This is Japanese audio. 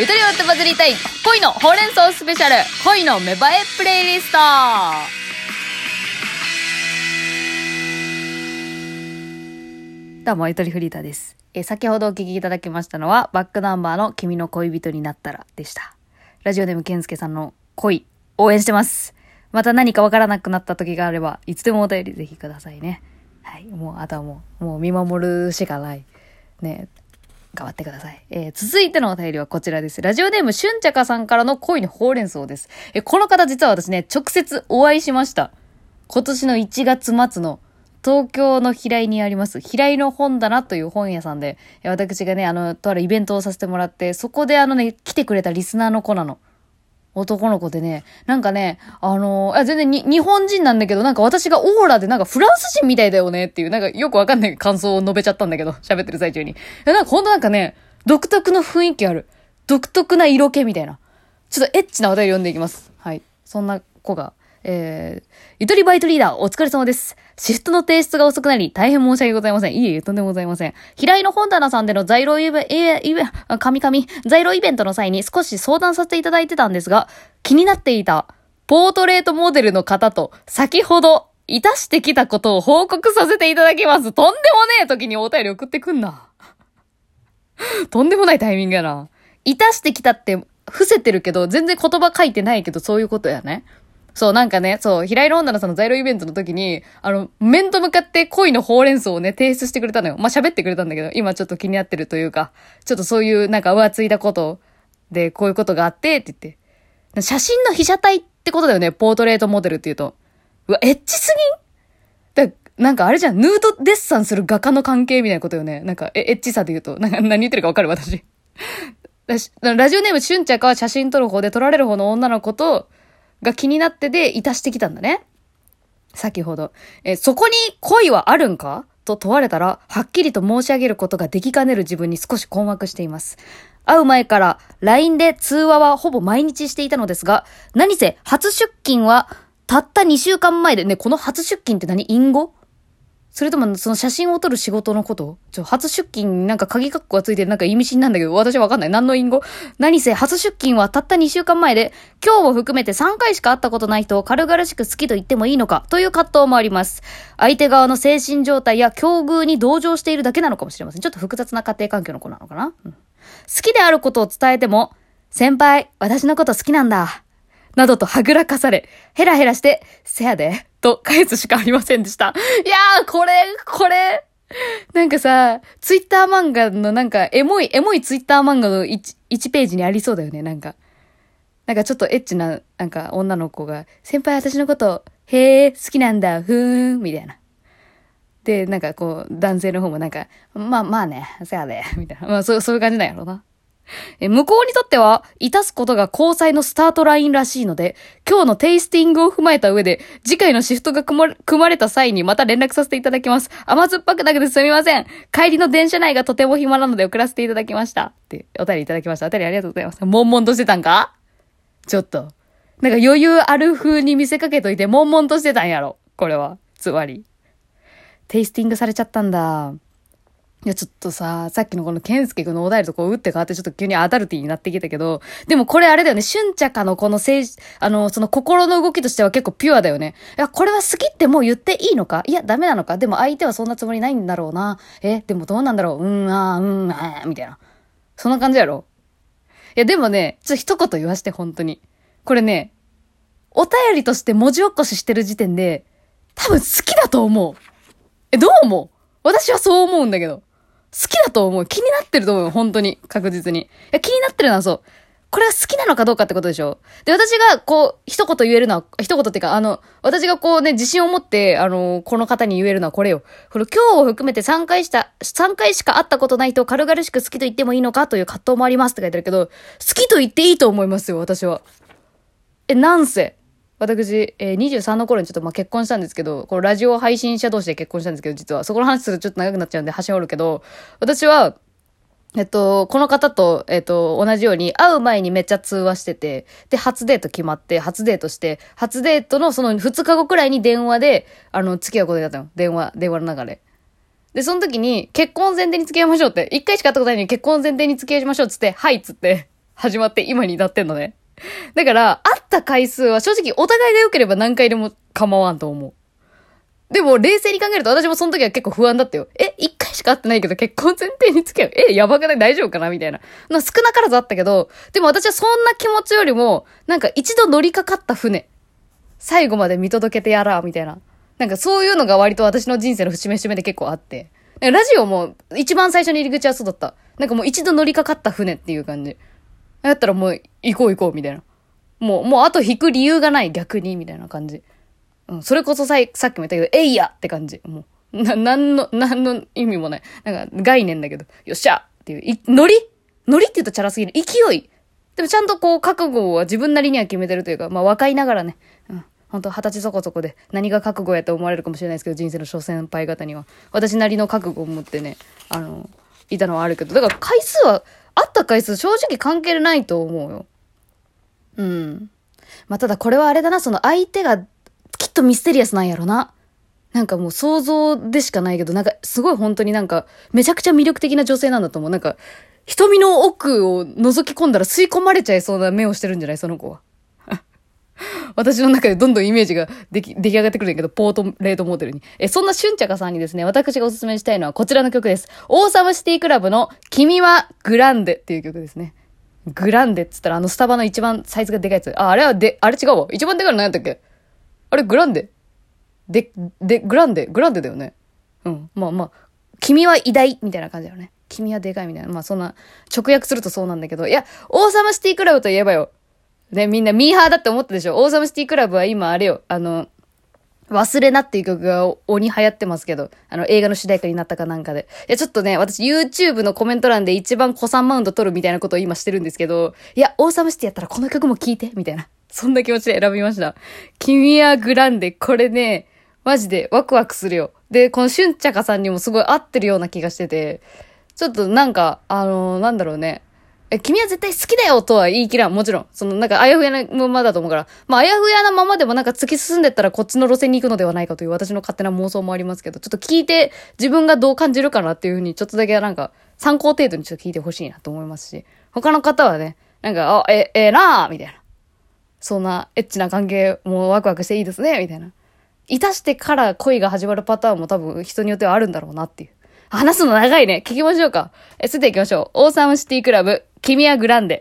ゆとりをってバズりたい恋のほうれん草スペシャル恋の芽生えプレイリストどうも、ゆとりフリーターです。え先ほどお聞きいただきましたのは、バックナンバーの君の恋人になったらでした。ラジオネームケンスケさんの恋、応援してます。また何かわからなくなった時があれば、いつでもお便りぜひくださいね。はい。もう、あとはもう、もう見守るしかない。ね。頑張ってください。えー続いてのお便りはこちらです。ラジオネーム、しゅんちゃかさんからの恋のほうれん草です。えーこの方実は私ね、直接お会いしました。今年の1月末の東京の平井にあります、平井の本棚という本屋さんで、え私がね、あの、とあるイベントをさせてもらって、そこであのね、来てくれたリスナーの子なの。男の子でね、なんかね、あのーあ全然に日本人なんだけど、なんか私がオーラでなんかフランス人みたいだよねっていう、なんかよくわかんない感想を述べちゃったんだけど、喋ってる最中に。いやなんかほんとなんかね、独特の雰囲気ある。独特な色気みたいな。ちょっとエッチな話題を読んでいきます。はい。そんな子が、えー、ゆとりバイトリーダー、お疲れ様です。シフトの提出が遅くなり、大変申し訳ございません。いえいえ、とんでもございません。平井の本棚さんでの在廊イベ、イベ、イベ、神々、在廊イベントの際に少し相談させていただいてたんですが、気になっていた、ポートレートモデルの方と、先ほど、いたしてきたことを報告させていただきます。とんでもねえ時にお便り送ってくんな。とんでもないタイミングやな。いたしてきたって、伏せてるけど、全然言葉書いてないけど、そういうことやね。そう、なんかね、そう、平井の女のさんの在庫イベントの時に、あの、面と向かって恋のほうれん草をね、提出してくれたのよ。まあ、喋ってくれたんだけど、今ちょっと気になってるというか、ちょっとそういう、なんか浮ついたことで、こういうことがあって、って言って。写真の被写体ってことだよね、ポートレートモデルっていうと。うわ、エッチすぎん？だなんかあれじゃん、ヌードデッサンする画家の関係みたいなことよね。なんか、え、エッチさで言うと。なんか何言ってるかわかる私。ラジオネームしゅんちゃかは写真撮る方で撮られる方の女の子と、が気になってで、いたしてきたんだね。先ほど。え、そこに恋はあるんか？と問われたら、はっきりと申し上げることができかねる自分に少し困惑しています。会う前から LINE で通話はほぼ毎日していたのですが、何せ初出勤はたった2週間前でね、この初出勤って何？隠語？それとも、その写真を撮る仕事のこと？ちょ、初出勤なんか鍵括弧がついてるなんか意味深なんだけど、私はわかんない。何の隠語？何せ、初出勤はたった2週間前で、今日を含めて3回しか会ったことない人を軽々しく好きと言ってもいいのか、という葛藤もあります。相手側の精神状態や境遇に同情しているだけなのかもしれません。ちょっと複雑な家庭環境の子なのかな、うん、好きであることを伝えても、先輩、私のこと好きなんだ。などとはぐらかされ、ヘラヘラして、せやで、と返すしかありませんでした。いやー、これ、これ、なんかさ、ツイッター漫画のなんか、エモい、エモいツイッター漫画の 1, 1ページにありそうだよね、なんか。なんかちょっとエッチな、なんか女の子が、先輩私のこと、へー、好きなんだ、ふーん、みたいな。で、なんかこう、男性の方もなんか、まあまあね、せやで、みたいな。まあそうそういう感じなんやろうな。え向こうにとっては、いたすことが交際のスタートラインらしいので、今日のテイスティングを踏まえた上で、次回のシフトが組ま組まれた際にまた連絡させていただきます。甘酸っぱくなくてすみません。帰りの電車内がとても暇なので送らせていただきました。って、お便りいただきました。お便りありがとうございます。悶々としてたんか？ちょっと。なんか余裕ある風に見せかけといて、悶々としてたんやろ。これは。つまり。テイスティングされちゃったんだ。いや、ちょっとさ、さっきのこのケンスケ君のお題とこう打って変わってちょっと急にアダルティになってきたけど、でもこれあれだよね、瞬着かのこの政治、あの、その心の動きとしては結構ピュアだよね。いや、これは好きってもう言っていいのか？いや、ダメなのか？でも相手はそんなつもりないんだろうな。え、でもどうなんだろう？うん、あー、うん、あー、みたいな。そんな感じやろ？いや、でもね、ちょっと一言言わして、本当に。これね、お便りとして文字起こししてる時点で、多分好きだと思う。え、どう思う？私はそう思うんだけど。好きだと思う。気になってると思う。本当に。確実に。いや、気になってるのはそう。これは好きなのかどうかってことでしょで、私が、こう、一言言えるのは、一言っていうか、あの、私がこうね、自信を持って、あの、この方に言えるのはこれよ。この今日を含めて3回した、3回しか会ったことない人を軽々しく好きと言ってもいいのかという葛藤もありますって書いてあるけど、好きと言っていいと思いますよ、私は。え、なんせ。私、えー、23の頃にちょっとまあ結婚したんですけど、このラジオ配信者同士で結婚したんですけど、実は。そこの話するとちょっと長くなっちゃうんで端折るけど、私は、えっと、この方と、えっと、同じように、会う前にめっちゃ通話してて、で、初デート決まって、初デートして、初デートのその2日後くらいに電話で、あの、付き合うことになったの。電話、電話の中で。で、その時に、結婚前提に付き合いましょうって、一回しか会ったことないのに結婚前提に付き合いましょうっつって、はいっつって、始まって今に至ってんのね。だから、会った回数は正直お互いが良ければ何回でも構わんと思う。でも、冷静に考えると私もその時は結構不安だったよ。え、一回しか会ってないけど結婚前提に付き合う？え、やばくない？大丈夫かな？みたいな。な少なからずあったけど、でも私はそんな気持ちよりも、なんか一度乗りかかった船。最後まで見届けてやら、みたいな。なんかそういうのが割と私の人生の節目節目で結構あって。ラジオも一番最初に入り口はそうだった。なんかもう一度乗りかかった船っていう感じ。やったらもう行こう行こうみたいな。もう、もうあと引く理由がない逆にみたいな感じ。うん、それこそささっきも言ったけど、えいやって感じ。もう、な、なんの、なんの意味もない。なんか概念だけど、よっしゃっていう、い、ノリ？ノリって言うとチャラすぎる。勢いでもちゃんとこう覚悟は自分なりには決めてるというか、まあ若いながらね、うん。本当二十歳そこそこで何が覚悟やと思われるかもしれないですけど、人生の諸先輩方には。私なりの覚悟を持ってね、あの、いたのはあるけど、だから回数は、あった回数正直関係ないと思うよ。うん。まあ、ただこれはあれだな、その相手がきっとミステリアスなんやろな。なんかもう想像でしかないけど、なんかすごい本当になんかめちゃくちゃ魅力的な女性なんだと思う。なんか瞳の奥を覗き込んだら吸い込まれちゃいそうな目をしてるんじゃないその子は。私の中でどんどんイメージができ、出来上がってくるんだけど、ポートレートモデルに。え、そんなしゅんちゃかさんにですね、私がおすすめしたいのはこちらの曲です。オーサムシティクラブの君はグランデっていう曲ですね。グランデっつったらあのスタバの一番サイズがでかいやつ。あ、あれはで、あれ違うわ。一番でかいの何やったっけ？あれグランデ？で、で、グランデ？グランデだよね。うん。まあまあ、君は偉大みたいな感じだよね。君はでかいみたいな。まあそんな、直訳するとそうなんだけど。いや、オーサムシティクラブといえばよ。ね、みんなミーハーだって思ったでしょ？オーサムシティクラブは今あれよ。あの、忘れなっていう曲が鬼流行ってますけど、あの映画の主題歌になったかなんかで。いや、ちょっとね、私 YouTube のコメント欄で一番古参マウント取るみたいなことを今してるんですけど、いや、オーサムシティやったらこの曲も聴いて、みたいな。そんな気持ちで選びました。君はグランデ、これね、マジでワクワクするよ。で、このしゅんちゃかさんにもすごい合ってるような気がしてて、ちょっとなんか、あのーなんだろうね。え、君は絶対好きだよとは言い切らん。もちろん。その、なんか、あやふやなままだと思うから。まあ、あやふやなままでもなんか突き進んでったらこっちの路線に行くのではないかという私の勝手な妄想もありますけど、ちょっと聞いて自分がどう感じるかなっていうふうに、ちょっとだけなんか、参考程度にちょっと聞いてほしいなと思いますし、他の方はね、なんか、あ、え、ええなあみたいな。そんなエッチな関係もワクワクしていいですねみたいな。いたしてから恋が始まるパターンも多分人によってはあるんだろうなっていう。話すの長いね。聞きましょうか。え、それでは行きましょう。オーサムシティクラブ、君はグランデ。